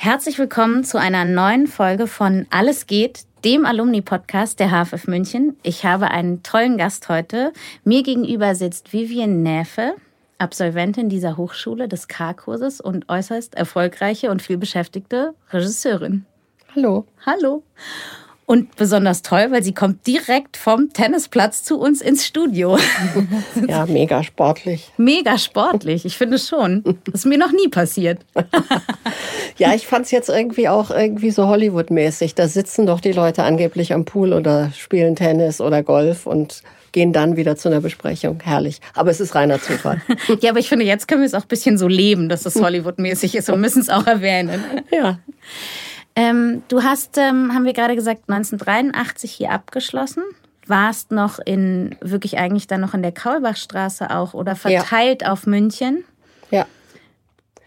Herzlich willkommen zu einer neuen Folge von Alles geht, dem Alumni-Podcast der HFF München. Ich habe einen tollen Gast heute. Mir gegenüber sitzt Vivian Näfe, Absolventin dieser Hochschule des K-Kurses und äußerst erfolgreiche und vielbeschäftigte Regisseurin. Hallo. Hallo. Und besonders toll, weil sie kommt direkt vom Tennisplatz zu uns ins Studio. Ja, mega sportlich. Mega sportlich, ich finde schon. Das ist mir noch nie passiert. Ja, ich fand es jetzt irgendwie auch irgendwie so Hollywood-mäßig. Da sitzen doch die Leute angeblich am Pool oder spielen Tennis oder Golf und gehen dann wieder zu einer Besprechung. Herrlich. Aber es ist reiner Zufall. Ja, aber ich finde, jetzt können wir es auch ein bisschen so leben, dass es Hollywood-mäßig ist und müssen es auch erwähnen. Ja. Ähm, du hast, ähm, haben wir gerade gesagt, 1983 hier abgeschlossen. Warst noch in, wirklich eigentlich dann noch in der Kaulbachstraße auch oder verteilt auf München. Ja.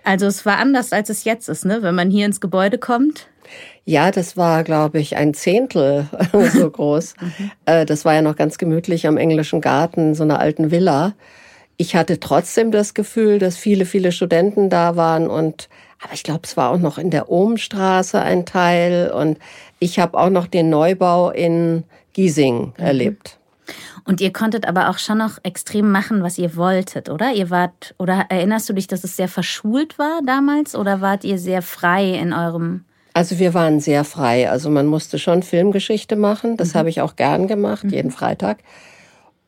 Also es war anders, als es jetzt ist, ne? Wenn man hier ins Gebäude kommt. Ja, das war, glaube ich, ein Zehntel so groß. Äh, Das war ja noch ganz gemütlich am englischen Garten, so einer alten Villa. Ich hatte trotzdem das Gefühl, dass viele, viele Studenten da waren und aber ich glaube, es war auch noch in der Ohmstraße ein Teil und ich habe auch noch den Neubau in Giesing erlebt. Und ihr konntet aber auch schon noch extrem machen, was ihr wolltet, oder? Ihr wart, oder erinnerst du dich, dass es sehr verschult war damals oder wart ihr sehr frei in eurem Also wir waren sehr frei. Also man musste schon Filmgeschichte machen. Das habe ich auch gern gemacht, jeden Freitag.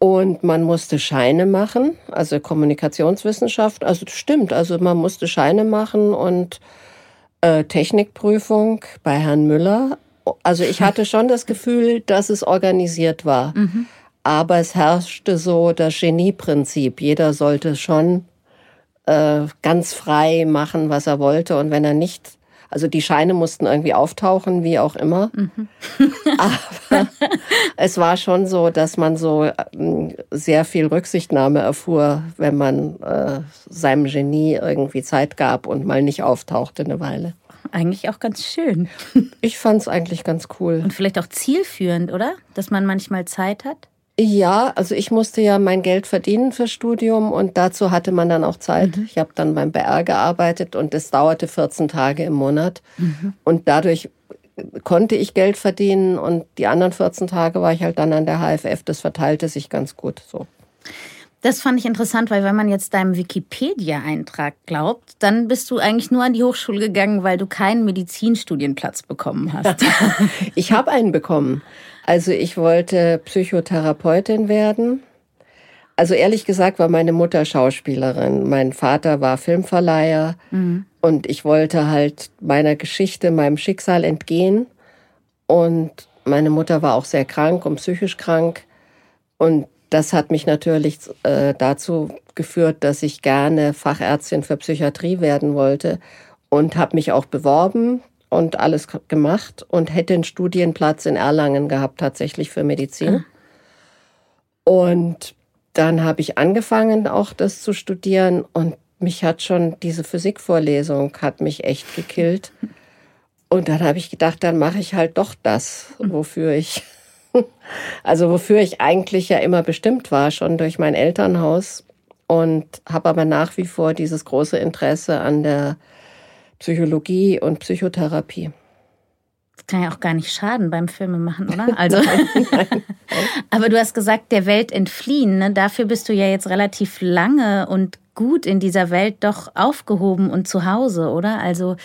Und man musste Scheine machen, also Kommunikationswissenschaft. Also das stimmt, also man musste Scheine machen und äh, Technikprüfung bei Herrn Müller. Also ich hatte schon das Gefühl, dass es organisiert war. Aber es herrschte so das Genieprinzip. Jeder sollte schon äh, ganz frei machen, was er wollte. Und wenn er nicht, also die Scheine mussten irgendwie auftauchen, wie auch immer. Aber es war schon so, dass man so ähm, sehr viel Rücksichtnahme erfuhr, wenn man äh, seinem Genie irgendwie Zeit gab und mal nicht auftauchte eine Weile. eigentlich auch ganz schön Ich fand es eigentlich ganz cool. und vielleicht auch zielführend, oder? Dass man manchmal Zeit hat. Ja, also ich musste ja mein Geld verdienen fürs Studium und dazu hatte man dann auch Zeit. Ich habe dann beim BR gearbeitet und es dauerte 14 Tage im Monat. Und dadurch konnte ich Geld verdienen und die anderen 14 Tage war ich halt dann an der HFF. Das verteilte sich ganz gut so. Das fand ich interessant, weil wenn man jetzt deinem Wikipedia-Eintrag glaubt, dann bist du eigentlich nur an die Hochschule gegangen, weil du keinen Medizinstudienplatz bekommen hast. Ich habe einen bekommen. Also ich wollte Psychotherapeutin werden. Also ehrlich gesagt war meine Mutter Schauspielerin, mein Vater war Filmverleiher und ich wollte halt meiner Geschichte, meinem Schicksal entgehen. Und meine Mutter war auch sehr krank und psychisch krank. Und das hat mich natürlich äh, dazu geführt, dass ich gerne Fachärztin für Psychiatrie werden wollte und habe mich auch beworben und alles gemacht und hätte einen Studienplatz in Erlangen gehabt, tatsächlich für Medizin. Und dann habe ich angefangen, auch das zu studieren und mich hat schon diese Physikvorlesung hat mich echt gekillt. Und dann habe ich gedacht, dann mache ich halt doch das, wofür ich, also wofür ich eigentlich ja immer bestimmt war, schon durch mein Elternhaus. Und habe aber nach wie vor dieses große Interesse an der Psychologie und Psychotherapie. Das kann ja auch gar nicht schaden beim Filmemachen, oder? Also, aber du hast gesagt, der Welt entfliehen. Ne? Dafür bist du ja jetzt relativ lange und gut in dieser Welt doch aufgehoben und zu Hause, oder? Also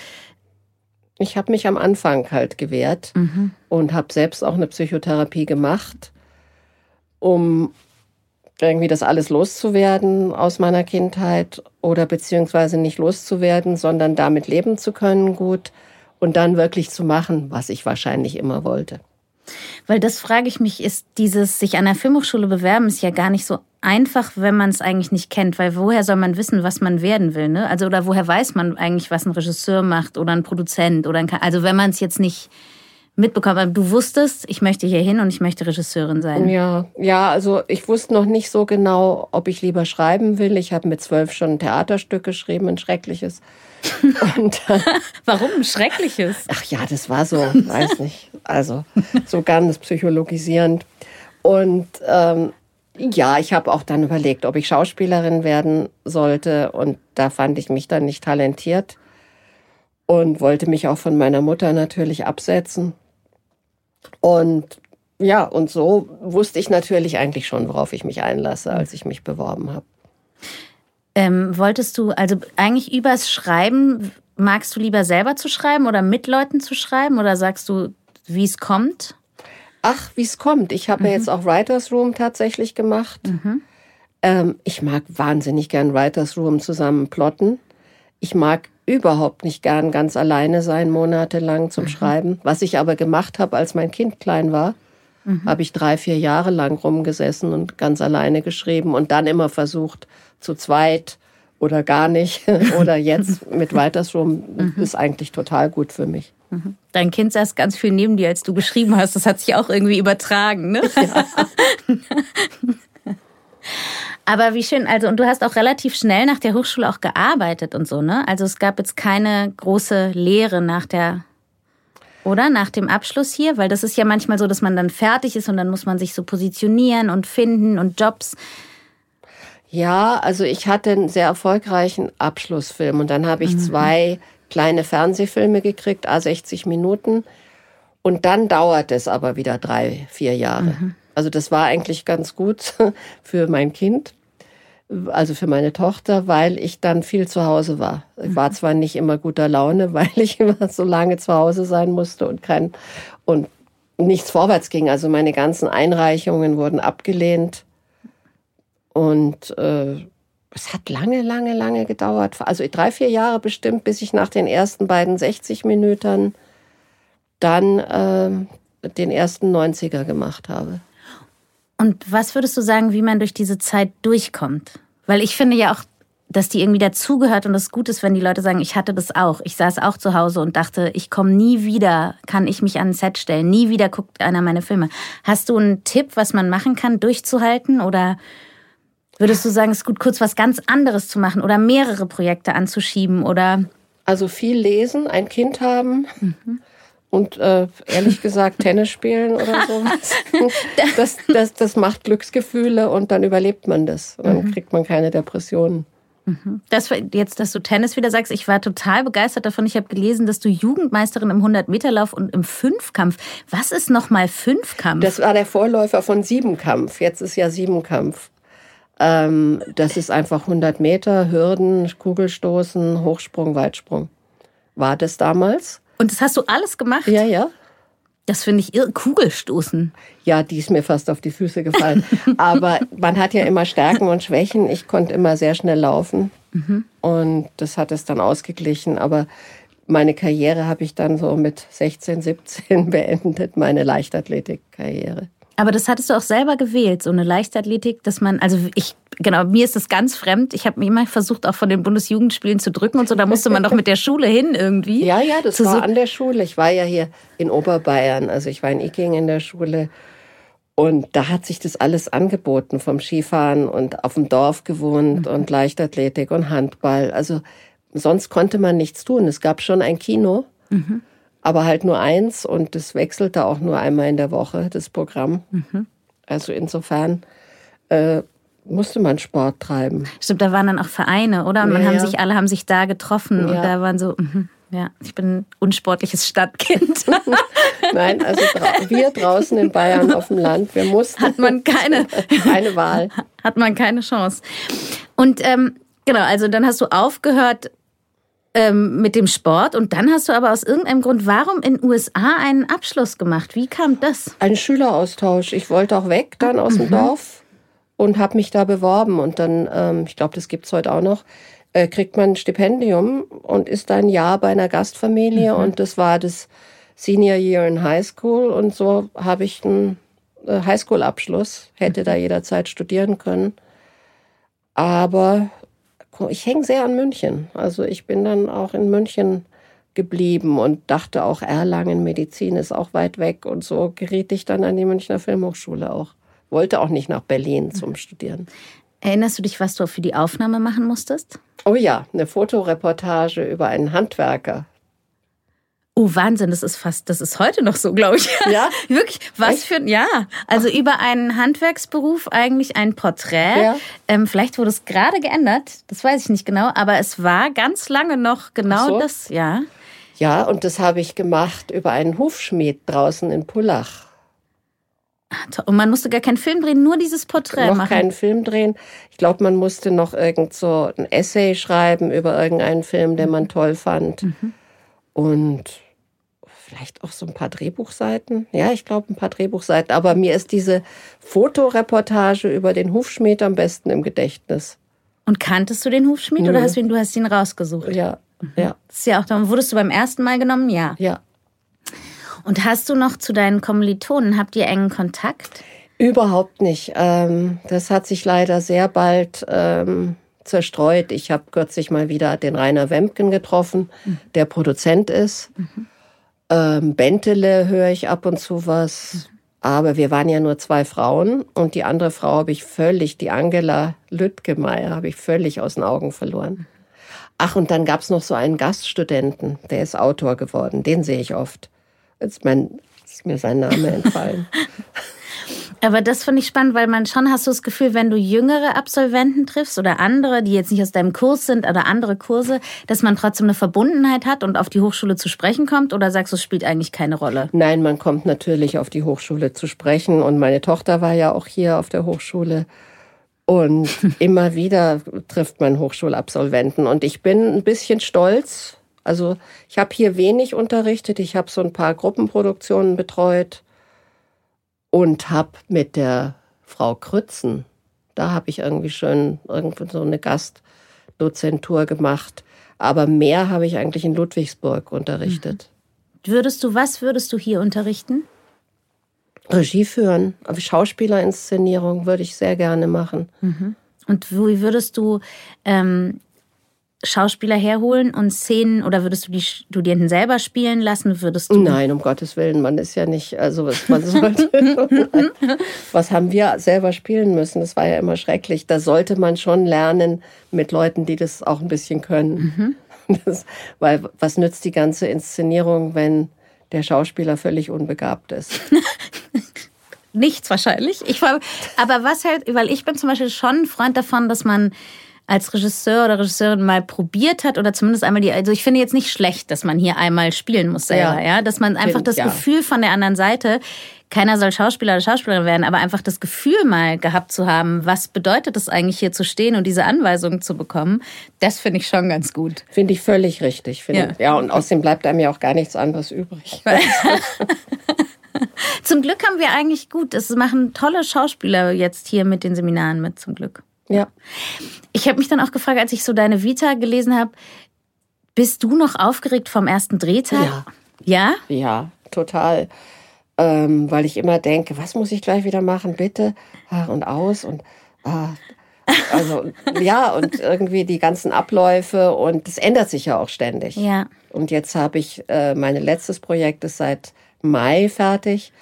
Ich habe mich am Anfang halt gewehrt und habe selbst auch eine Psychotherapie gemacht, um irgendwie das alles loszuwerden aus meiner Kindheit oder beziehungsweise nicht loszuwerden, sondern damit leben zu können gut und dann wirklich zu machen, was ich wahrscheinlich immer wollte. Weil das frage ich mich, ist dieses sich an der Filmhochschule bewerben, ist ja gar nicht so einfach, wenn man es eigentlich nicht kennt. Weil woher soll man wissen, was man werden will? Ne? Also, oder woher weiß man eigentlich, was ein Regisseur macht oder ein Produzent? Oder ein, also, wenn man es jetzt nicht mitbekommen, aber du wusstest, ich möchte hier hin und ich möchte Regisseurin sein. Ja, ja, also ich wusste noch nicht so genau, ob ich lieber schreiben will. Ich habe mit zwölf schon ein Theaterstück geschrieben, ein schreckliches. Und, äh, Warum ein schreckliches? Ach ja, das war so, weiß nicht. Also so ganz psychologisierend. Und ähm, ja, ich habe auch dann überlegt, ob ich Schauspielerin werden sollte. Und da fand ich mich dann nicht talentiert und wollte mich auch von meiner Mutter natürlich absetzen. Und ja, und so wusste ich natürlich eigentlich schon, worauf ich mich einlasse, als ich mich beworben habe. Ähm, wolltest du, also eigentlich übers Schreiben, magst du lieber selber zu schreiben oder mit Leuten zu schreiben oder sagst du, wie es kommt? Ach, wie es kommt. Ich habe mhm. ja jetzt auch Writers Room tatsächlich gemacht. Mhm. Ähm, ich mag wahnsinnig gern Writers Room zusammen plotten. Ich mag überhaupt nicht gern ganz alleine sein, monatelang zum mhm. Schreiben. Was ich aber gemacht habe, als mein Kind klein war, mhm. habe ich drei, vier Jahre lang rumgesessen und ganz alleine geschrieben und dann immer versucht, zu zweit oder gar nicht oder jetzt mit Weitersrum mhm. ist eigentlich total gut für mich. Mhm. Dein Kind saß ganz viel neben dir, als du geschrieben hast. Das hat sich auch irgendwie übertragen, ne? Ja. Aber wie schön, also und du hast auch relativ schnell nach der Hochschule auch gearbeitet und so, ne? Also es gab jetzt keine große Lehre nach der oder nach dem Abschluss hier, weil das ist ja manchmal so, dass man dann fertig ist und dann muss man sich so positionieren und finden und Jobs. Ja, also ich hatte einen sehr erfolgreichen Abschlussfilm und dann habe ich mhm. zwei kleine Fernsehfilme gekriegt, a 60 Minuten. Und dann dauert es aber wieder drei, vier Jahre. Mhm. Also das war eigentlich ganz gut für mein Kind also für meine Tochter, weil ich dann viel zu Hause war. Ich war mhm. zwar nicht immer guter Laune, weil ich immer so lange zu Hause sein musste und kein und nichts vorwärts ging. Also meine ganzen Einreichungen wurden abgelehnt und äh, es hat lange, lange, lange gedauert. Also drei, vier Jahre bestimmt, bis ich nach den ersten beiden 60 Minuten dann äh, den ersten 90er gemacht habe. Und was würdest du sagen, wie man durch diese Zeit durchkommt? Weil ich finde ja auch, dass die irgendwie dazugehört und es gut ist, wenn die Leute sagen, ich hatte das auch. Ich saß auch zu Hause und dachte, ich komme nie wieder, kann ich mich an ein Set stellen, nie wieder guckt einer meine Filme. Hast du einen Tipp, was man machen kann, durchzuhalten? Oder würdest du sagen, es ist gut, kurz was ganz anderes zu machen oder mehrere Projekte anzuschieben? Oder also viel lesen, ein Kind haben. Mhm und äh, ehrlich gesagt Tennis spielen oder sowas. Das, das, das macht Glücksgefühle und dann überlebt man das. Und dann mhm. kriegt man keine Depressionen. Mhm. Das, jetzt, dass du Tennis wieder sagst, ich war total begeistert davon. Ich habe gelesen, dass du Jugendmeisterin im 100-Meter-Lauf und im Fünfkampf. Was ist nochmal Fünfkampf? Das war der Vorläufer von Siebenkampf. Jetzt ist ja Siebenkampf. Ähm, das ist einfach 100 Meter, Hürden, Kugelstoßen, Hochsprung, Weitsprung. War das damals? Und das hast du alles gemacht? Ja, ja. Das finde ich irre. Kugelstoßen. Ja, die ist mir fast auf die Füße gefallen. Aber man hat ja immer Stärken und Schwächen. Ich konnte immer sehr schnell laufen. Mhm. Und das hat es dann ausgeglichen. Aber meine Karriere habe ich dann so mit 16, 17 beendet, meine Leichtathletik-Karriere. Aber das hattest du auch selber gewählt, so eine Leichtathletik, dass man, also ich, genau, mir ist das ganz fremd. Ich habe mir immer versucht, auch von den Bundesjugendspielen zu drücken und so. Da musste man doch mit der Schule hin irgendwie. Ja, ja, das war so an der Schule. Ich war ja hier in Oberbayern, also ich war in Iking in der Schule. Und da hat sich das alles angeboten, vom Skifahren und auf dem Dorf gewohnt mhm. und Leichtathletik und Handball. Also sonst konnte man nichts tun. Es gab schon ein Kino. Mhm aber halt nur eins und das wechselte auch nur einmal in der Woche, das Programm. Mhm. Also insofern äh, musste man Sport treiben. Stimmt, da waren dann auch Vereine, oder? Und man ja, haben sich, alle haben sich da getroffen ja. und da waren so, mh, ja, ich bin ein unsportliches Stadtkind. Nein, also wir draußen in Bayern auf dem Land, wir mussten. Hat man keine, keine Wahl. Hat man keine Chance. Und ähm, genau, also dann hast du aufgehört, ähm, mit dem Sport und dann hast du aber aus irgendeinem Grund, warum in USA einen Abschluss gemacht? Wie kam das? Ein Schüleraustausch. Ich wollte auch weg dann aus dem mhm. Dorf und habe mich da beworben und dann, ähm, ich glaube, das gibt es heute auch noch, äh, kriegt man ein Stipendium und ist dann ein Jahr bei einer Gastfamilie mhm. und das war das Senior Year in High School und so habe ich einen äh, Highschool-Abschluss, hätte da jederzeit studieren können. Aber ich hänge sehr an München. Also ich bin dann auch in München geblieben und dachte auch, Erlangen Medizin ist auch weit weg. Und so geriet ich dann an die Münchner Filmhochschule auch. Wollte auch nicht nach Berlin zum Studieren. Erinnerst du dich, was du für die Aufnahme machen musstest? Oh ja, eine Fotoreportage über einen Handwerker. Oh, Wahnsinn, das ist fast, das ist heute noch so, glaube ich. Ja. Wirklich, was Echt? für, ja. Also Ach. über einen Handwerksberuf eigentlich ein Porträt. Ja. Ähm, vielleicht wurde es gerade geändert, das weiß ich nicht genau, aber es war ganz lange noch genau so. das, ja. Ja, und das habe ich gemacht über einen Hufschmied draußen in Pullach. Und man musste gar keinen Film drehen, nur dieses Porträt noch machen. keinen Film drehen. Ich glaube, man musste noch irgend so ein Essay schreiben über irgendeinen Film, den man toll fand. Mhm. Und vielleicht auch so ein paar Drehbuchseiten. Ja, ich glaube ein paar Drehbuchseiten. Aber mir ist diese Fotoreportage über den Hufschmied am besten im Gedächtnis. Und kanntest du den Hufschmied mhm. oder hast du ihn, du hast ihn rausgesucht? Ja, mhm. ja. Das ist ja auch, dann wurdest du beim ersten Mal genommen? Ja. Ja. Und hast du noch zu deinen Kommilitonen, habt ihr engen Kontakt? Überhaupt nicht. Ähm, das hat sich leider sehr bald ähm, zerstreut. Ich habe kürzlich mal wieder den Rainer Wemken getroffen, mhm. der Produzent ist. Mhm. Ähm, Bentele höre ich ab und zu was. Aber wir waren ja nur zwei Frauen und die andere Frau habe ich völlig, die Angela Lüttgemeier, habe ich völlig aus den Augen verloren. Ach, und dann gab es noch so einen Gaststudenten, der ist Autor geworden, den sehe ich oft. Jetzt mein, ist mir sein Name entfallen. Aber das finde ich spannend, weil man schon hast du das Gefühl, wenn du jüngere Absolventen triffst oder andere, die jetzt nicht aus deinem Kurs sind oder andere Kurse, dass man trotzdem eine Verbundenheit hat und auf die Hochschule zu sprechen kommt? Oder sagst du, es spielt eigentlich keine Rolle? Nein, man kommt natürlich auf die Hochschule zu sprechen. Und meine Tochter war ja auch hier auf der Hochschule. Und immer wieder trifft man Hochschulabsolventen. Und ich bin ein bisschen stolz. Also ich habe hier wenig unterrichtet, ich habe so ein paar Gruppenproduktionen betreut und habe mit der Frau Krützen, da habe ich irgendwie schön irgendwo so eine Gastdozentur gemacht. Aber mehr habe ich eigentlich in Ludwigsburg unterrichtet. Mhm. Würdest du, was würdest du hier unterrichten? Regie führen, Schauspielerinszenierung würde ich sehr gerne machen. Mhm. Und wie würdest du ähm, Schauspieler herholen und Szenen oder würdest du die Studierenden selber spielen lassen? Würdest du Nein, um Gottes Willen, man ist ja nicht, also man sollte, was haben wir selber spielen müssen? Das war ja immer schrecklich. Da sollte man schon lernen mit Leuten, die das auch ein bisschen können. Mhm. Das, weil was nützt die ganze Inszenierung, wenn der Schauspieler völlig unbegabt ist? Nichts wahrscheinlich. Ich aber was halt, weil ich bin zum Beispiel schon ein Freund davon, dass man als Regisseur oder Regisseurin mal probiert hat oder zumindest einmal die, also ich finde jetzt nicht schlecht, dass man hier einmal spielen muss selber, ja, ja? dass man einfach das ja. Gefühl von der anderen Seite, keiner soll Schauspieler oder Schauspielerin werden, aber einfach das Gefühl mal gehabt zu haben, was bedeutet es eigentlich hier zu stehen und diese Anweisungen zu bekommen, das finde ich schon ganz gut. Finde ich völlig richtig. Ja. ja, und außerdem bleibt einem ja auch gar nichts anderes übrig. zum Glück haben wir eigentlich gut, es machen tolle Schauspieler jetzt hier mit den Seminaren mit, zum Glück. Ja. Ich habe mich dann auch gefragt, als ich so deine Vita gelesen habe, bist du noch aufgeregt vom ersten Drehtag? Ja. Ja? Ja, total. Ähm, weil ich immer denke, was muss ich gleich wieder machen, bitte? Und aus und ah, also ja, und irgendwie die ganzen Abläufe und es ändert sich ja auch ständig. Ja. Und jetzt habe ich äh, mein letztes Projekt ist seit Mai fertig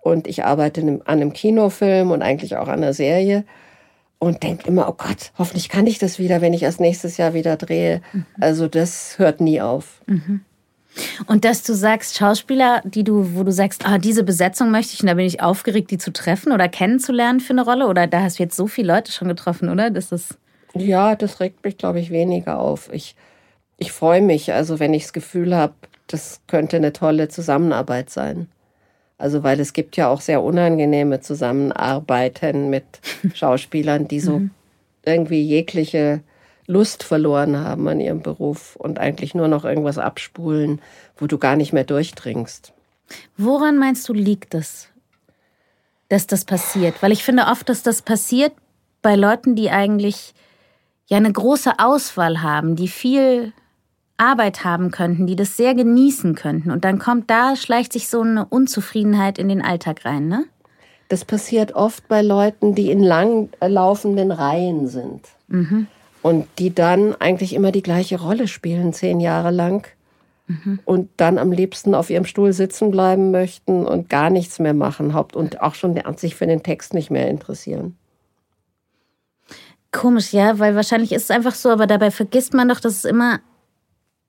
und ich arbeite an einem Kinofilm und eigentlich auch an einer Serie und denkt immer, oh Gott, hoffentlich kann ich das wieder, wenn ich erst nächstes Jahr wieder drehe. Mhm. Also das hört nie auf. Mhm. Und dass du sagst, Schauspieler, die du, wo du sagst, ah, diese Besetzung möchte ich und da bin ich aufgeregt, die zu treffen oder kennenzulernen für eine Rolle? Oder da hast du jetzt so viele Leute schon getroffen, oder? Das ist ja, das regt mich, glaube ich, weniger auf. Ich, ich freue mich, also wenn ich das Gefühl habe, das könnte eine tolle Zusammenarbeit sein. Also weil es gibt ja auch sehr unangenehme Zusammenarbeiten mit Schauspielern, die so mhm. irgendwie jegliche Lust verloren haben an ihrem Beruf und eigentlich nur noch irgendwas abspulen, wo du gar nicht mehr durchdringst. Woran meinst du, liegt es, dass das passiert? Weil ich finde oft, dass das passiert bei Leuten, die eigentlich ja eine große Auswahl haben, die viel Arbeit haben könnten, die das sehr genießen könnten. Und dann kommt da, schleicht sich so eine Unzufriedenheit in den Alltag rein, ne? Das passiert oft bei Leuten, die in langlaufenden Reihen sind. Mhm. Und die dann eigentlich immer die gleiche Rolle spielen, zehn Jahre lang. Mhm. Und dann am liebsten auf ihrem Stuhl sitzen bleiben möchten und gar nichts mehr machen. Haupt und auch schon sich für den Text nicht mehr interessieren. Komisch, ja, weil wahrscheinlich ist es einfach so, aber dabei vergisst man doch, dass es immer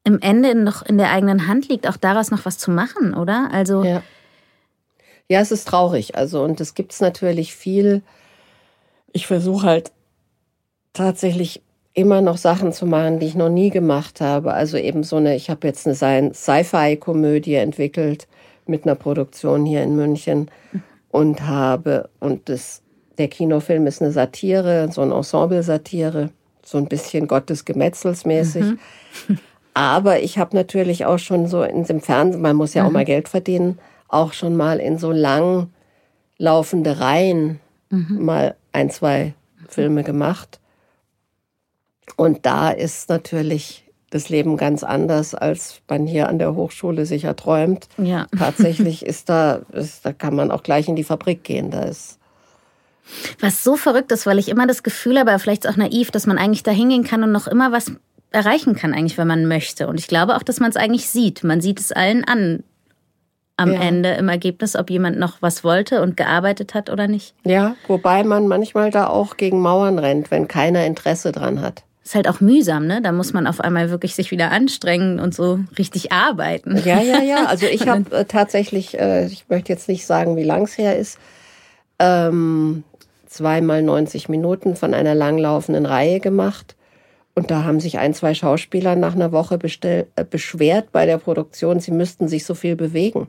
im Ende noch in der eigenen Hand liegt, auch daraus noch was zu machen, oder? Also. Ja, ja es ist traurig. Also, und es gibt es natürlich viel. Ich versuche halt tatsächlich immer noch Sachen zu machen, die ich noch nie gemacht habe. Also eben so eine, ich habe jetzt eine Sci-Fi-Komödie entwickelt mit einer Produktion hier in München und habe, und das, der Kinofilm ist eine Satire, so ein Ensemble-Satire, so ein bisschen Gottesgemetzelsmäßig. Mhm. Aber ich habe natürlich auch schon so in dem Fernsehen, man muss ja mhm. auch mal Geld verdienen, auch schon mal in so lang laufende Reihen mhm. mal ein, zwei Filme gemacht. Und da ist natürlich das Leben ganz anders, als man hier an der Hochschule sich erträumt. Ja. Tatsächlich ist da, ist, da kann man auch gleich in die Fabrik gehen. Da ist was so verrückt ist, weil ich immer das Gefühl habe, vielleicht auch naiv, dass man eigentlich da hingehen kann und noch immer was erreichen kann, eigentlich, wenn man möchte. Und ich glaube auch, dass man es eigentlich sieht. Man sieht es allen an am ja. Ende im Ergebnis, ob jemand noch was wollte und gearbeitet hat oder nicht. Ja, wobei man manchmal da auch gegen Mauern rennt, wenn keiner Interesse dran hat. Ist halt auch mühsam, ne? Da muss man auf einmal wirklich sich wieder anstrengen und so richtig arbeiten. Ja, ja, ja. Also ich habe äh, tatsächlich, äh, ich möchte jetzt nicht sagen, wie lang es her ist, ähm, zweimal 90 Minuten von einer langlaufenden Reihe gemacht. Und da haben sich ein, zwei Schauspieler nach einer Woche bestell, äh, beschwert bei der Produktion, sie müssten sich so viel bewegen.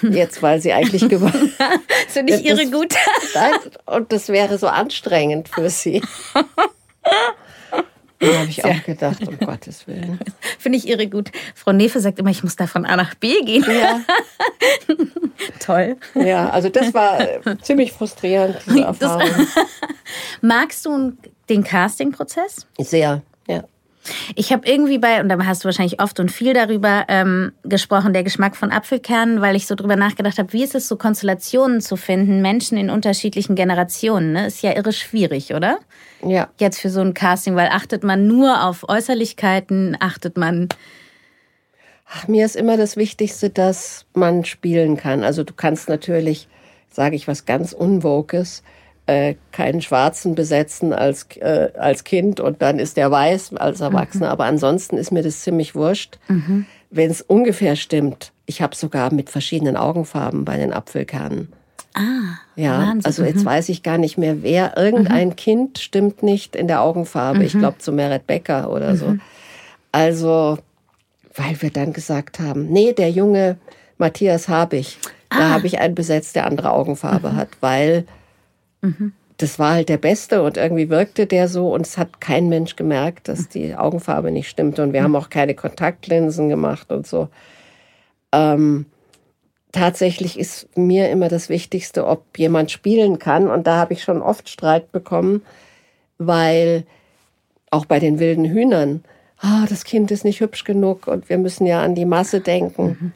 Jetzt, weil sie eigentlich gewonnen So nicht ihre das, gute. und das wäre so anstrengend für sie. Da habe ich auch gedacht, um Gottes Willen. Finde ich irre gut. Frau Nefe sagt immer, ich muss da von A nach B gehen. Ja. Toll. Ja, also das war äh, ziemlich frustrierend, diese Erfahrung. Magst du den Casting-Prozess? Sehr, ja. Ich habe irgendwie bei, und da hast du wahrscheinlich oft und viel darüber ähm, gesprochen, der Geschmack von Apfelkernen, weil ich so drüber nachgedacht habe, wie ist es so, Konstellationen zu finden, Menschen in unterschiedlichen Generationen, ne? Ist ja irre schwierig, oder? Ja. Jetzt für so ein Casting, weil achtet man nur auf Äußerlichkeiten, achtet man. Ach, mir ist immer das Wichtigste, dass man spielen kann. Also du kannst natürlich, sage ich was ganz Unwokes, äh, keinen Schwarzen besetzen als, äh, als Kind und dann ist der weiß als Erwachsener. Mhm. Aber ansonsten ist mir das ziemlich wurscht. Mhm. Wenn es ungefähr stimmt, ich habe sogar mit verschiedenen Augenfarben bei den Apfelkernen. Ah, ja, Wahnsinn. also jetzt mhm. weiß ich gar nicht mehr, wer. Irgendein mhm. Kind stimmt nicht in der Augenfarbe. Ich mhm. glaube zu Meret Becker oder so. Mhm. Also, weil wir dann gesagt haben, nee, der junge Matthias habe ich. Ah. Da habe ich einen besetzt, der andere Augenfarbe hat, weil Mhm. Das war halt der Beste und irgendwie wirkte der so und es hat kein Mensch gemerkt, dass die Augenfarbe nicht stimmte und wir haben auch keine Kontaktlinsen gemacht und so. Ähm, tatsächlich ist mir immer das Wichtigste, ob jemand spielen kann und da habe ich schon oft Streit bekommen, weil auch bei den wilden Hühnern, ah, das Kind ist nicht hübsch genug und wir müssen ja an die Masse denken. Mhm.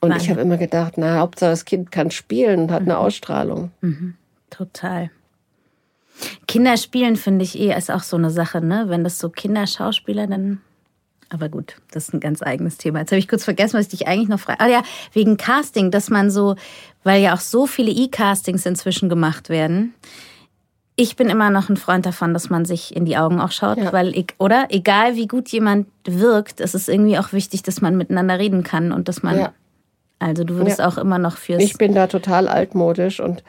Und Nein. ich habe immer gedacht, na, Hauptsache das Kind kann spielen und hat eine mhm. Ausstrahlung. Mhm. Total. Kinderspielen finde ich eh ist auch so eine Sache, ne? Wenn das so Kinderschauspieler dann. Aber gut, das ist ein ganz eigenes Thema. Jetzt habe ich kurz vergessen, was ich dich eigentlich noch frage. Ah ja, wegen Casting, dass man so, weil ja auch so viele E-Castings inzwischen gemacht werden. Ich bin immer noch ein Freund davon, dass man sich in die Augen auch schaut, ja. weil, oder? Egal wie gut jemand wirkt, es ist irgendwie auch wichtig, dass man miteinander reden kann und dass man. Ja. Also du würdest ja. auch immer noch fürs. Ich bin da total altmodisch und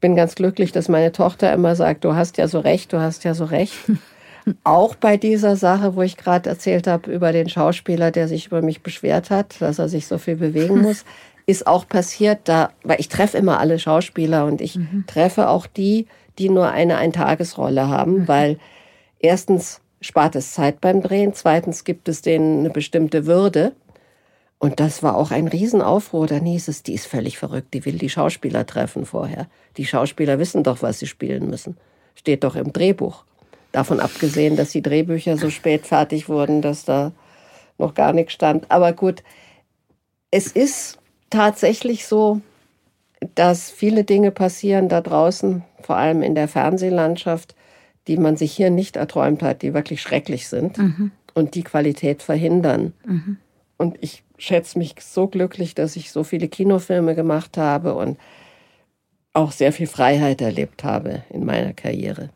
bin ganz glücklich, dass meine Tochter immer sagt, du hast ja so recht, du hast ja so recht. Auch bei dieser Sache, wo ich gerade erzählt habe über den Schauspieler, der sich über mich beschwert hat, dass er sich so viel bewegen muss, ist auch passiert, da, weil ich treffe immer alle Schauspieler und ich mhm. treffe auch die, die nur eine Eintagesrolle haben, mhm. weil erstens spart es Zeit beim Drehen, zweitens gibt es denen eine bestimmte Würde. Und das war auch ein Riesenaufruhr. Dann hieß es, die ist völlig verrückt, die will die Schauspieler treffen vorher. Die Schauspieler wissen doch, was sie spielen müssen. Steht doch im Drehbuch. Davon abgesehen, dass die Drehbücher so spät fertig wurden, dass da noch gar nichts stand. Aber gut, es ist tatsächlich so, dass viele Dinge passieren da draußen, vor allem in der Fernsehlandschaft, die man sich hier nicht erträumt hat, die wirklich schrecklich sind mhm. und die Qualität verhindern. Mhm. Und ich schätze mich so glücklich, dass ich so viele Kinofilme gemacht habe und auch sehr viel Freiheit erlebt habe in meiner Karriere.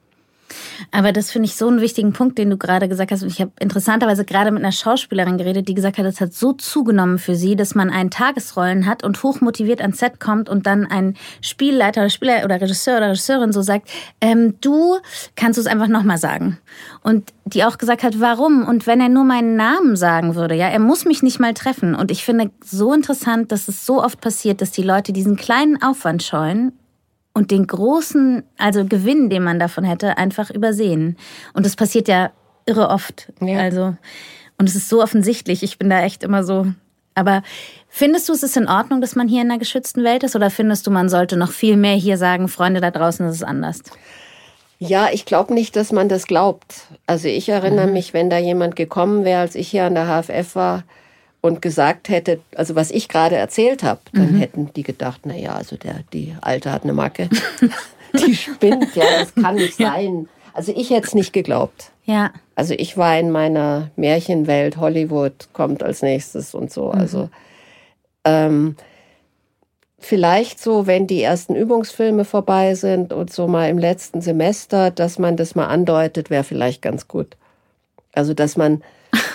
Aber das finde ich so einen wichtigen Punkt, den du gerade gesagt hast. Und ich habe interessanterweise gerade mit einer Schauspielerin geredet, die gesagt hat, es hat so zugenommen für sie, dass man einen Tagesrollen hat und hochmotiviert ans Set kommt und dann ein Spielleiter oder Spieler oder Regisseur oder Regisseurin so sagt, ähm, du kannst es einfach nochmal sagen. Und die auch gesagt hat, warum? Und wenn er nur meinen Namen sagen würde, ja, er muss mich nicht mal treffen. Und ich finde so interessant, dass es so oft passiert, dass die Leute diesen kleinen Aufwand scheuen und den großen, also Gewinn, den man davon hätte, einfach übersehen. Und das passiert ja irre oft. Ja. Also, und es ist so offensichtlich. Ich bin da echt immer so. Aber findest du, es ist in Ordnung, dass man hier in einer geschützten Welt ist? Oder findest du, man sollte noch viel mehr hier sagen, Freunde da draußen, ist es anders? Ja, ich glaube nicht, dass man das glaubt. Also ich erinnere mhm. mich, wenn da jemand gekommen wäre, als ich hier an der HFF war, und gesagt hätte, also was ich gerade erzählt habe, dann mhm. hätten die gedacht, na ja, also der, die Alte hat eine Macke. die spinnt, ja, das kann nicht sein. Also ich hätte es nicht geglaubt. Ja. Also ich war in meiner Märchenwelt, Hollywood kommt als nächstes und so. Mhm. Also ähm, vielleicht so, wenn die ersten Übungsfilme vorbei sind und so mal im letzten Semester, dass man das mal andeutet, wäre vielleicht ganz gut. Also dass man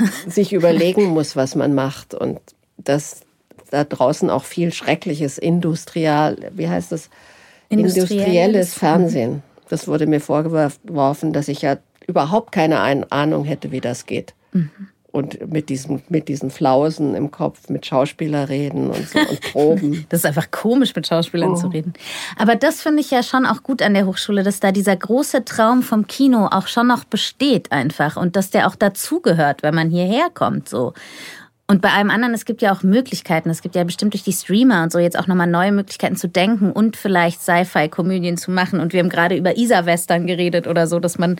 sich überlegen muss, was man macht und dass da draußen auch viel schreckliches industrial, wie heißt das? Industrielles, Industrielles Fernsehen. Das wurde mir vorgeworfen, dass ich ja überhaupt keine Ahnung hätte, wie das geht. Mhm und mit diesem mit diesen Flausen im Kopf mit Schauspieler reden und so und Proben. das ist einfach komisch mit Schauspielern oh. zu reden. Aber das finde ich ja schon auch gut an der Hochschule, dass da dieser große Traum vom Kino auch schon noch besteht einfach und dass der auch dazugehört, wenn man hierher kommt so. Und bei allem anderen, es gibt ja auch Möglichkeiten. Es gibt ja bestimmt durch die Streamer und so jetzt auch nochmal neue Möglichkeiten zu denken und vielleicht Sci-Fi-Komödien zu machen. Und wir haben gerade über Isa-Western geredet oder so, dass man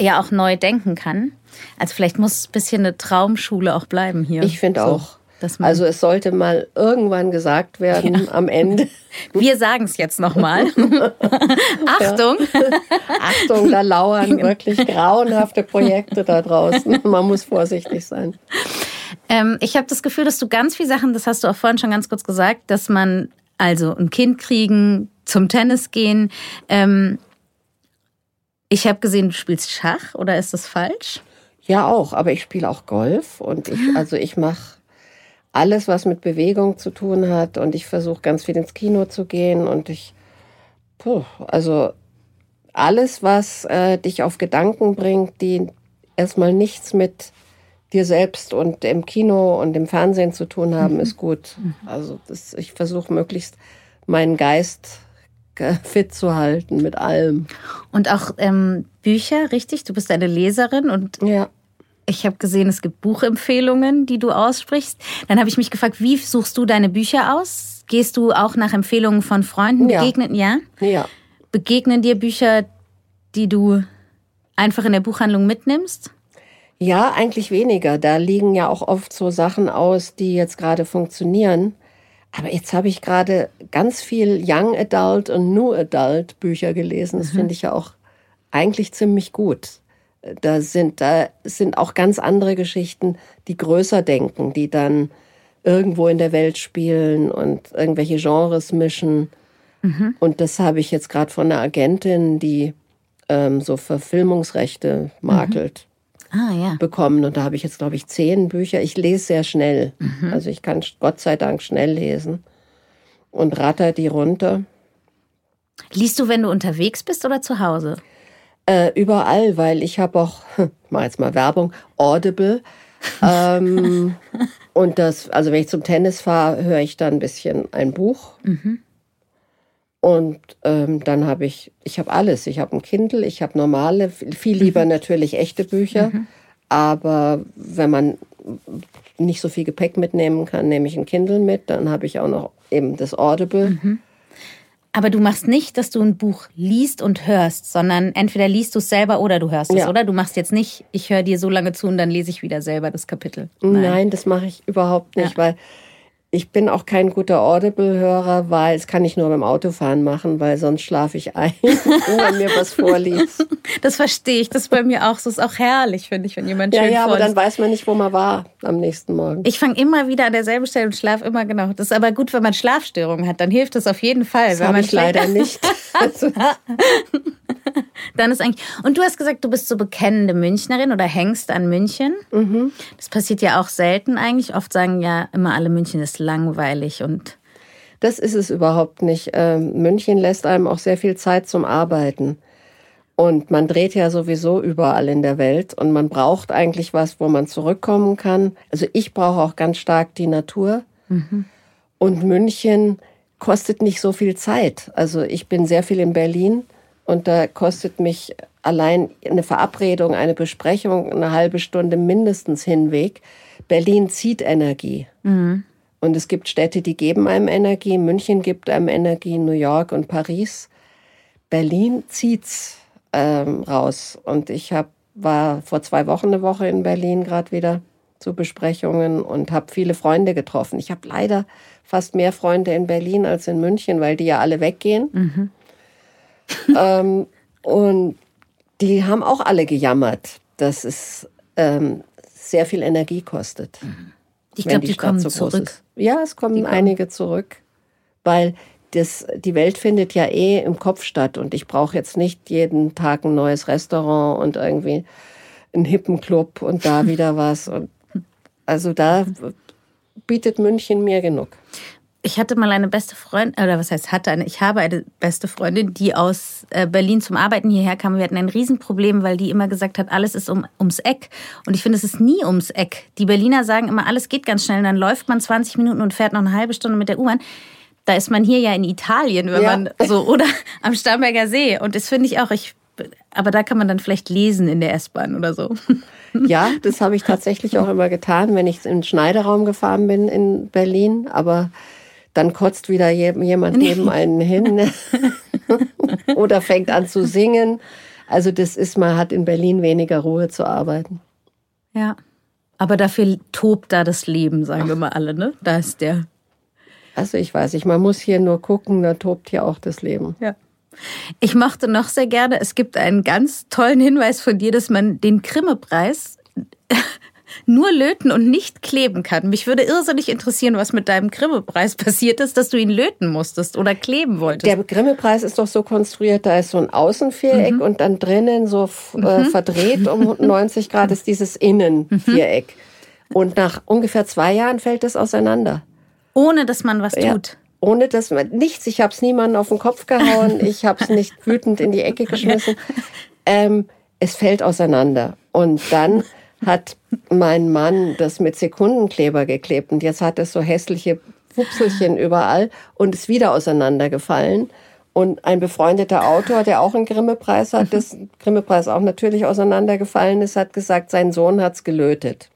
ja auch neu denken kann. Also vielleicht muss ein bisschen eine Traumschule auch bleiben hier. Ich finde so, auch. Also es sollte mal irgendwann gesagt werden ja. am Ende. Wir sagen es jetzt nochmal. Achtung! Achtung, da lauern wirklich grauenhafte Projekte da draußen. Man muss vorsichtig sein. Ähm, ich habe das Gefühl, dass du ganz viele Sachen, das hast du auch vorhin schon ganz kurz gesagt, dass man also ein Kind kriegen, zum Tennis gehen, ähm, ich habe gesehen, du spielst Schach oder ist das falsch? Ja, auch, aber ich spiele auch Golf und ich, also ich mache alles, was mit Bewegung zu tun hat und ich versuche ganz viel ins Kino zu gehen und ich, puh, also alles, was äh, dich auf Gedanken bringt, die erstmal nichts mit dir selbst und im Kino und im Fernsehen zu tun haben, mhm. ist gut. Mhm. Also das, ich versuche möglichst meinen Geist fit zu halten mit allem. Und auch ähm, Bücher, richtig? Du bist eine Leserin und ja. ich habe gesehen, es gibt Buchempfehlungen, die du aussprichst. Dann habe ich mich gefragt, wie suchst du deine Bücher aus? Gehst du auch nach Empfehlungen von Freunden? Ja. Begegnen, ja? Ja. Begegnen dir Bücher, die du einfach in der Buchhandlung mitnimmst? Ja, eigentlich weniger. Da liegen ja auch oft so Sachen aus, die jetzt gerade funktionieren. Aber jetzt habe ich gerade ganz viel Young Adult und New Adult Bücher gelesen. Das mhm. finde ich ja auch eigentlich ziemlich gut. Da sind, da sind auch ganz andere Geschichten, die größer denken, die dann irgendwo in der Welt spielen und irgendwelche Genres mischen. Mhm. Und das habe ich jetzt gerade von einer Agentin, die ähm, so Verfilmungsrechte makelt ah, ja. bekommen. Und da habe ich jetzt, glaube ich, zehn Bücher. Ich lese sehr schnell. Mhm. Also ich kann Gott sei Dank schnell lesen und ratter die runter. Liest du, wenn du unterwegs bist oder zu Hause? Äh, überall, weil ich habe auch, ich mache jetzt mal Werbung, Audible. ähm, und das, also wenn ich zum Tennis fahre, höre ich dann ein bisschen ein Buch. Mhm. Und ähm, dann habe ich, ich habe alles. Ich habe ein Kindle, ich habe normale, viel lieber mhm. natürlich echte Bücher. Mhm. Aber wenn man nicht so viel Gepäck mitnehmen kann, nehme ich ein Kindle mit. Dann habe ich auch noch eben das Audible. Mhm. Aber du machst nicht, dass du ein Buch liest und hörst, sondern entweder liest du es selber oder du hörst es, Ja. oder? Du machst jetzt nicht, ich höre dir so lange zu und dann lese ich wieder selber das Kapitel. Nein, das mache ich überhaupt nicht, Ja. weil ich bin auch kein guter Audible-Hörer, weil das kann ich nur beim Autofahren machen, weil sonst schlafe ich ein, wenn man mir was vorliest. Das verstehe ich. Das ist bei mir auch so. Ist auch herrlich, finde ich, wenn jemand Ja, schön ja, aber vorliest. dann weiß man nicht, wo man war am nächsten Morgen. Ich fange immer wieder an derselben Stelle und schlafe immer genau. Das ist aber gut, wenn man Schlafstörungen hat. Dann hilft das auf jeden Fall. Das wenn habe man ich leider nicht. Dann ist eigentlich. Und du hast gesagt, du bist so bekennende Münchnerin oder hängst an München. Mhm. Das passiert ja auch selten eigentlich. Oft sagen ja immer alle München ist langweilig und das ist es überhaupt nicht. Ähm, München lässt einem auch sehr viel Zeit zum Arbeiten. Und man dreht ja sowieso überall in der Welt und man braucht eigentlich was, wo man zurückkommen kann. Also ich brauche auch ganz stark die Natur. Und München kostet nicht so viel Zeit. Also ich bin sehr viel in Berlin und da kostet mich allein eine Verabredung, eine Besprechung eine halbe Stunde mindestens Hinweg. Berlin zieht Energie. Und es gibt Städte, die geben einem Energie. München gibt einem Energie, New York und Paris. Berlin zieht's ähm, raus. Und ich hab, war vor zwei Wochen eine Woche in Berlin gerade wieder zu Besprechungen und habe viele Freunde getroffen. Ich habe leider fast mehr Freunde in Berlin als in München, weil die ja alle weggehen. ähm, und die haben auch alle gejammert, dass es ähm, sehr viel Energie kostet. ich wenn glaube, die, Stadt kommen so groß zurück. ist. Ja, es kommen einige zurück, weil das, die Welt findet ja eh im Kopf statt und ich brauche jetzt nicht jeden Tag ein neues Restaurant und irgendwie einen hippen Club und da wieder was. Und also da bietet München mir genug. Ich hatte mal eine beste Freundin, oder was heißt hatte eine, ich habe eine beste Freundin, die aus äh, Berlin zum Arbeiten hierher kam. Wir hatten ein Riesenproblem, weil die immer gesagt hat, alles ist um, ums Eck. Und ich finde, es ist nie ums Eck. Die Berliner sagen immer, alles geht ganz schnell. Und dann läuft man 20 Minuten und fährt noch eine halbe Stunde mit der U-Bahn. Da ist man hier ja in Italien, wenn Ja. man so, oder am Starnberger See. Und das finde ich auch, ich, aber da kann man dann vielleicht lesen in der S-Bahn oder so. Ja, das habe ich tatsächlich auch immer getan, wenn ich in den Schneiderraum gefahren bin in Berlin. Aber dann kotzt wieder je- jemand neben einen hin oder fängt an zu singen. Also das ist, man hat in Berlin weniger Ruhe zu arbeiten. Ja. Aber dafür tobt da das Leben, sagen wir mal alle, ne? Da ist der. Also ich weiß nicht, man muss hier nur gucken, da tobt hier auch das Leben. Ja. Ich mochte noch sehr gerne, es gibt einen ganz tollen Hinweis von dir, dass man den Grimme-Preis nur löten und nicht kleben kann. Mich würde irrsinnig interessieren, was mit deinem Grimme-Preis passiert ist, dass du ihn löten musstest oder kleben wolltest. Der Grimme-Preis ist doch so konstruiert, da ist so ein Außenviereck und dann drinnen so äh, verdreht um 90 Grad ist dieses Innenviereck. Und nach ungefähr zwei Jahren fällt es auseinander. ohne dass man was Ja. tut. Ohne dass man nichts, ich habe es niemandem auf den Kopf gehauen, ich habe es nicht wütend in die Ecke geschmissen. Ähm, es fällt auseinander. Und dann hat mein Mann das mit Sekundenkleber geklebt und jetzt hat es so hässliche Wupselchen überall und ist wieder auseinandergefallen. Und ein befreundeter Autor, der auch einen Grimme-Preis hat, das Grimme-Preis auch natürlich auseinandergefallen ist, hat gesagt, sein Sohn hat's gelötet.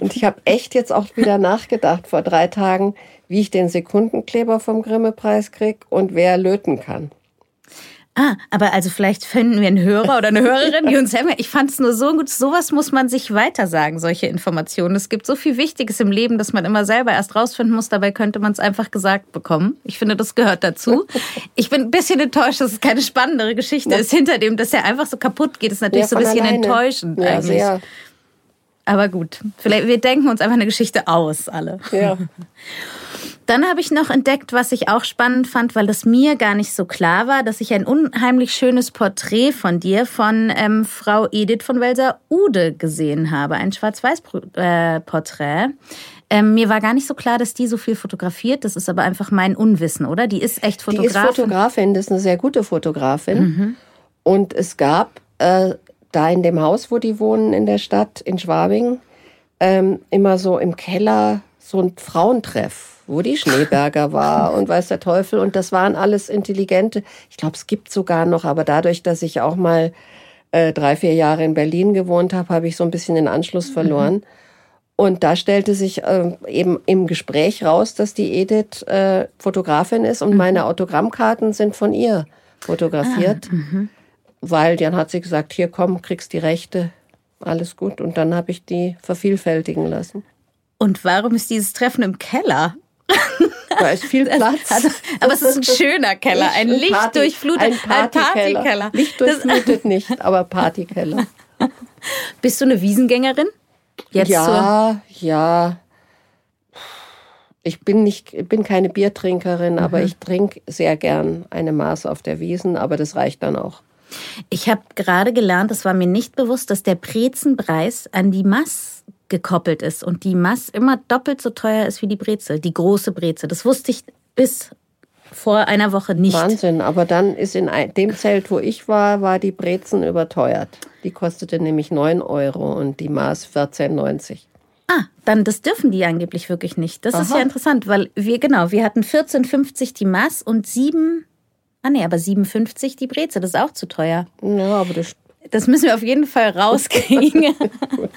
Und ich habe echt jetzt auch wieder nachgedacht vor drei Tagen, wie ich den Sekundenkleber vom Grimme-Preis krieg und wer löten kann. Ah, aber also vielleicht finden wir einen Hörer oder eine Hörerin, die uns helfen. Ich fand es nur so gut. Sowas muss man sich weitersagen, solche Informationen. Es gibt so viel Wichtiges im Leben, dass man immer selber erst rausfinden muss. Dabei könnte man es einfach gesagt bekommen. Ich finde, das gehört dazu. Ich bin ein bisschen enttäuscht, dass es keine spannendere Geschichte ist hinter dem, dass er einfach so kaputt geht. Das ist natürlich so ein bisschen alleine. enttäuschend Ja, eigentlich. sehr. Aber gut, vielleicht wir denken uns einfach eine Geschichte aus, alle. Ja. Dann habe ich noch entdeckt, was ich auch spannend fand, weil das mir gar nicht so klar war, dass ich ein unheimlich schönes Porträt von dir von ähm, Frau Edith von Welser-Ude gesehen habe. Ein Schwarz-Weiß-Porträt. Ähm, mir war gar nicht so klar, dass die so viel fotografiert. Das ist aber einfach mein Unwissen, oder? Die ist echt Die ist Fotografin. Fotografin, das ist eine sehr gute Fotografin. Und es gab äh, da in dem Haus, wo die wohnen in der Stadt, in Schwabing, ähm, immer so im Keller so ein Frauentreff, wo die Schneeberger war und weiß der Teufel. Und das waren alles intelligente. Ich glaube, es gibt sogar noch, aber dadurch, dass ich auch mal äh, drei, vier Jahre in Berlin gewohnt habe, habe ich so ein bisschen den Anschluss verloren. Und da stellte sich äh, eben im Gespräch raus, dass die Edith äh, Fotografin ist und mhm. meine Autogrammkarten sind von ihr fotografiert. Ah, mhm. Weil dann hat sie gesagt, hier komm, kriegst die Rechte, alles gut. Und dann habe ich die vervielfältigen lassen. Und warum ist dieses Treffen im Keller? Da ist viel Platz. Also, aber es ist ein schöner Keller, ein lichtdurchflutet, ein Partykeller. Partykeller. Licht durchflutet nicht, aber Partykeller. Bist du eine Wiesengängerin? Jetzt ja, ja. Ich bin nicht, bin keine Biertrinkerin, mhm. aber ich trinke sehr gern eine Maß auf der Wiesen, aber das reicht dann auch. Ich habe gerade gelernt, das war mir nicht bewusst, dass der Brezenpreis an die Mass gekoppelt ist und die Mass immer doppelt so teuer ist wie die Brezel, die große Brezel. Das wusste ich bis vor einer Woche nicht. Wahnsinn, aber dann ist in dem Zelt, wo ich war, war die Brezen überteuert. Die kostete nämlich 9 Euro und die Maß 14,90. Ah, dann das dürfen die angeblich wirklich nicht. Das Aha. ist ja interessant, weil wir genau, wir hatten 14,50 die Maß und 7 Ah nee, aber 7,50 die Brezel, das ist auch zu teuer. Ja, aber das das müssen wir auf jeden Fall rauskriegen.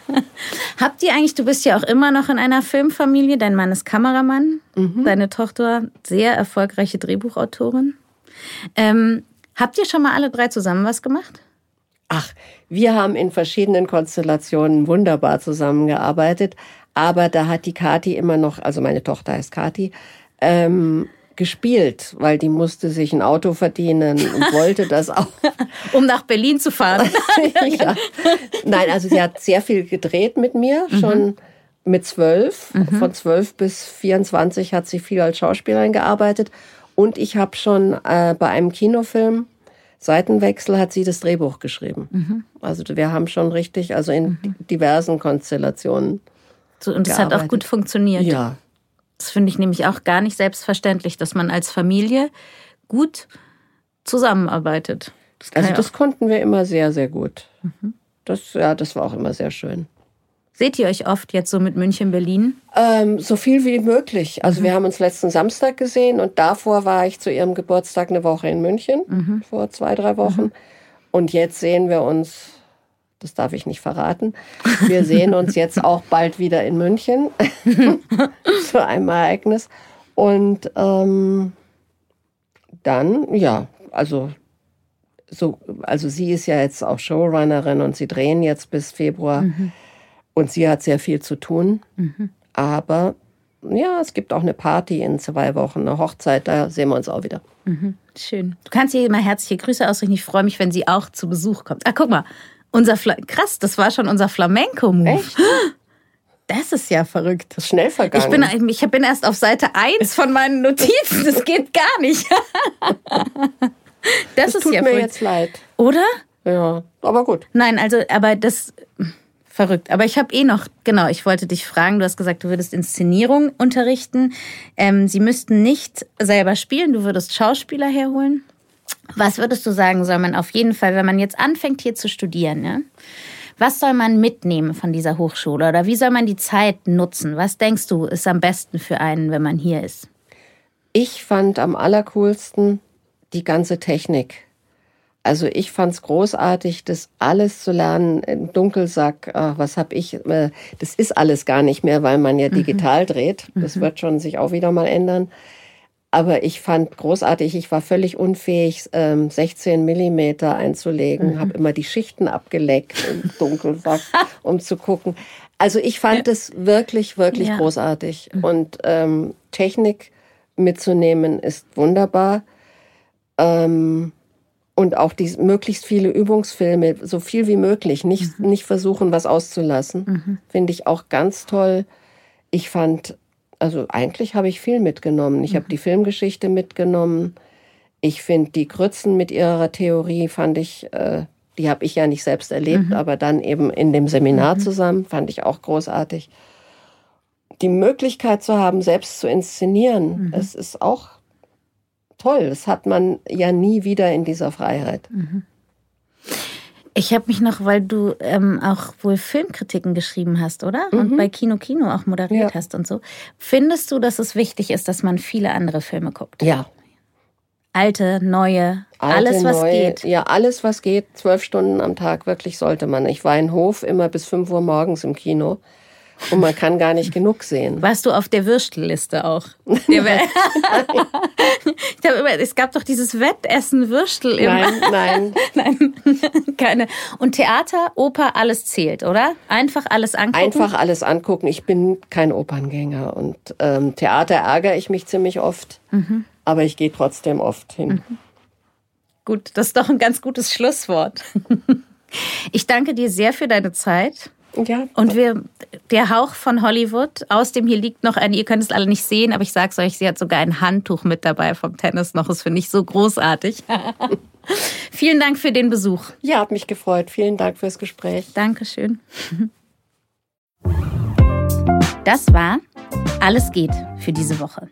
Habt ihr eigentlich, du bist ja auch immer noch in einer Filmfamilie, dein Mann ist Kameramann, mhm. deine Tochter sehr erfolgreiche Drehbuchautorin. Ähm, habt ihr schon mal alle drei zusammen was gemacht? Ach, wir haben in verschiedenen Konstellationen wunderbar zusammengearbeitet, aber da hat die Kati immer noch, also meine Tochter heißt Kati, ähm, gespielt, weil die musste sich ein Auto verdienen und wollte das auch. um nach Berlin zu fahren. ja. Nein, also sie hat sehr viel gedreht mit mir, mhm. schon mit zwölf. Mhm. Von zwölf bis 24 hat sie viel als Schauspielerin gearbeitet. Und ich habe schon äh, bei einem Kinofilm Seitenwechsel hat sie das Drehbuch geschrieben. Mhm. Also wir haben schon richtig, also in mhm. diversen Konstellationen. So, und das hat auch gut funktioniert. Ja, das finde ich nämlich auch gar nicht selbstverständlich, dass man als Familie gut zusammenarbeitet. Das also das konnten wir immer sehr, sehr gut. Mhm. Das, ja, das war auch immer sehr schön. Seht ihr euch oft jetzt so mit München, Berlin? Ähm, so viel wie möglich. Also mhm. wir haben uns letzten Samstag gesehen und davor war ich zu ihrem Geburtstag eine Woche in München, mhm. vor zwei, drei Wochen. Mhm. Und jetzt sehen wir uns das darf ich nicht verraten. Wir sehen uns jetzt auch bald wieder in München zu einem Ereignis. Und ähm, dann, ja, also so, also sie ist ja jetzt auch Showrunnerin und sie drehen jetzt bis Februar. Mhm. Und sie hat sehr viel zu tun. Mhm. Aber ja, es gibt auch eine Party in zwei Wochen, eine Hochzeit, da sehen wir uns auch wieder. Mhm. Schön. Du kannst ihr immer herzliche Grüße ausrichten. Ich freue mich, wenn sie auch zu Besuch kommt. Ah, guck mal, unser Fla krass, das war schon unser Flamenco-Move. Das ist ja verrückt. Das ist schnell vergangen. Ich bin, ich bin erst auf Seite 1 von meinen Notizen. Das geht gar nicht. Das, das ist tut ja mir verrückt. jetzt leid. Oder? Ja, aber gut. Nein, also, aber das verrückt. Aber ich habe eh noch, genau, ich wollte dich fragen, du hast gesagt, du würdest Inszenierung unterrichten. Ähm, sie müssten nicht selber spielen, du würdest Schauspieler herholen. Was würdest du sagen, soll man auf jeden Fall, wenn man jetzt anfängt hier zu studieren, ne? was soll man mitnehmen von dieser Hochschule oder wie soll man die Zeit nutzen? Was denkst du, ist am besten für einen, wenn man hier ist? Ich fand am allercoolsten die ganze Technik. Also ich fand es großartig, das alles zu lernen im Dunkelsack. Ach, was habe ich? Äh, das ist alles gar nicht mehr, weil man ja mhm. digital mhm. dreht. Das mhm. wird schon sich auch wieder mal ändern. Aber ich fand großartig, ich war völlig unfähig, 16 ähm, Millimeter einzulegen, mhm. habe immer die Schichten abgeleckt im Dunkelsack, um zu gucken. Also ich fand es ja. wirklich, wirklich ja. großartig. Mhm. Und ähm, Technik mitzunehmen ist wunderbar. Ähm, und auch die möglichst viele Übungsfilme, so viel wie möglich, nicht, mhm. nicht versuchen, was auszulassen, mhm. finde ich auch ganz toll. Ich fand also eigentlich habe ich viel mitgenommen. Ich mhm. habe die Filmgeschichte mitgenommen. Ich finde die Grützen mit ihrer Theorie fand ich, äh, die habe ich ja nicht selbst erlebt, mhm. aber dann eben in dem Seminar mhm. zusammen fand ich auch großartig. Die Möglichkeit zu haben, selbst zu inszenieren, es mhm. ist auch toll. Das hat man ja nie wieder in dieser Freiheit. Ich habe mich noch, weil du ähm, auch wohl Filmkritiken geschrieben hast, oder? Mhm. Und bei Kino Kino auch moderiert ja. hast und so. Findest du, dass es wichtig ist, dass man viele andere Filme guckt? Ja. Alte, neue, Alte, alles, was neue, geht. Ja, alles, was geht. Zwölf Stunden am Tag, wirklich sollte man. Ich war in Hof immer bis fünf Uhr morgens im Kino und man kann gar nicht genug sehen. Warst du auf der Würstelliste auch? Der ich glaube, es gab doch dieses Wettessen Würstel immer. Nein, nein. nein, keine. Und Theater, Oper, alles zählt, oder? Einfach alles angucken? Einfach alles angucken. Ich bin kein Operngänger und ähm, Theater ärgere ich mich ziemlich oft, mhm. aber ich gehe trotzdem oft hin. Mhm. Gut, das ist doch ein ganz gutes Schlusswort. Ich danke dir sehr für deine Zeit. Ja. Und wir, der Hauch von Hollywood, aus dem hier liegt noch ein, ihr könnt es alle nicht sehen, aber ich sag's euch, sie hat sogar ein Handtuch mit dabei vom Tennis noch. Das finde ich so großartig. Vielen Dank für den Besuch. Ja, hat mich gefreut. Vielen Dank fürs Gespräch. Dankeschön. Das war Alles geht für diese Woche.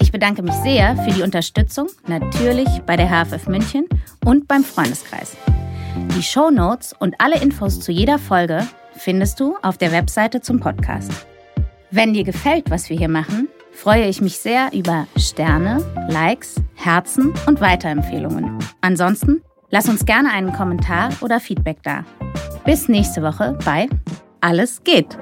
Ich bedanke mich sehr für die Unterstützung, natürlich bei der HFF München und beim Freundeskreis. Die Show Notes und alle Infos zu jeder Folge findest du auf der Webseite zum Podcast. Wenn dir gefällt, was wir hier machen, freue ich mich sehr über Sterne, Likes, Herzen und Weiterempfehlungen. Ansonsten lass uns gerne einen Kommentar oder Feedback da. Bis nächste Woche bei Alles geht.